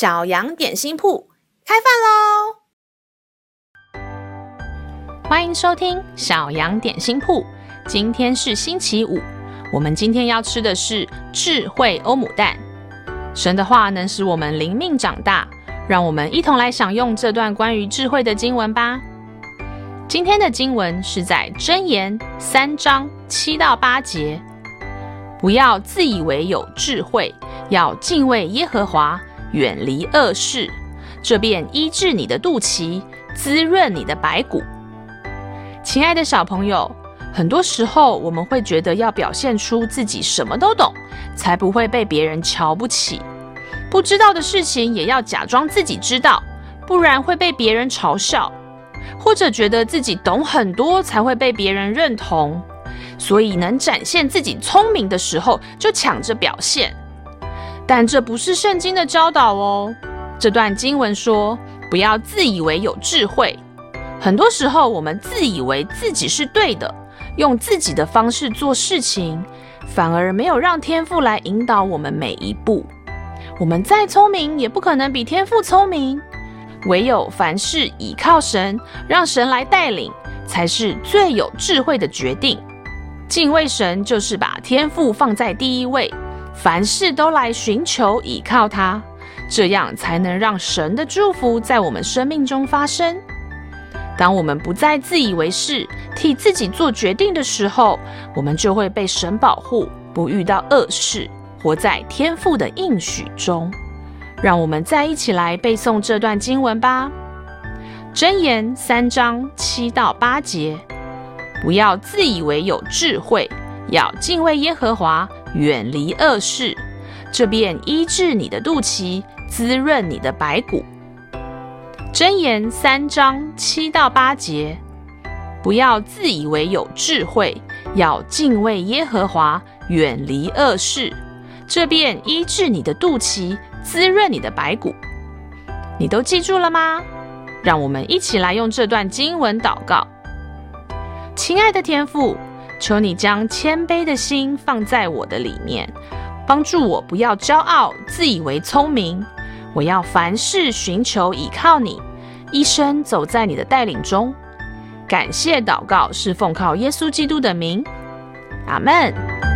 小羊点心铺开饭喽！欢迎收听小羊点心铺。今天是星期五，我们今天要吃的是智慧欧姆蛋。神的话能使我们灵命长大，让我们一同来享用这段关于智慧的经文吧。今天的经文是在箴言三章七到八节。不要自以为有智慧，要敬畏耶和华，远离恶事，这便医治你的肚脐，滋润你的白骨。亲爱的小朋友，很多时候我们会觉得要表现出自己什么都懂，才不会被别人瞧不起。不知道的事情也要假装自己知道，不然会被别人嘲笑。或者觉得自己懂很多，才会被别人认同。所以能展现自己聪明的时候，就抢着表现。但这不是圣经的教导哦。这段经文说，不要自以为有智慧。很多时候，我们自以为自己是对的，用自己的方式做事情，反而没有让天父来引导我们每一步。我们再聪明，也不可能比天父聪明。唯有凡事倚靠神，让神来带领，才是最有智慧的决定。敬畏神就是把天父放在第一位，凡事都来寻求倚靠他，这样才能让神的祝福在我们生命中发生。当我们不再自以为是，替自己做决定的时候，我们就会被神保护，不遇到恶事，活在天父的应许中。让我们再一起来背诵这段经文吧，《箴言》三章七到八节。不要自以为有智慧，要敬畏耶和华，远离恶事，这便医治你的肚脐，滋润你的白骨。箴言三章七到八节。不要自以为有智慧，要敬畏耶和华，远离恶事，这便医治你的肚脐，滋润你的白骨。你都记住了吗？让我们一起来用这段经文祷告。亲爱的天父，求你将谦卑的心放在我的里面，帮助我不要骄傲，自以为聪明。我要凡事寻求倚靠你，一生走在你的带领中。感谢祷告是奉靠耶稣基督的名，阿门。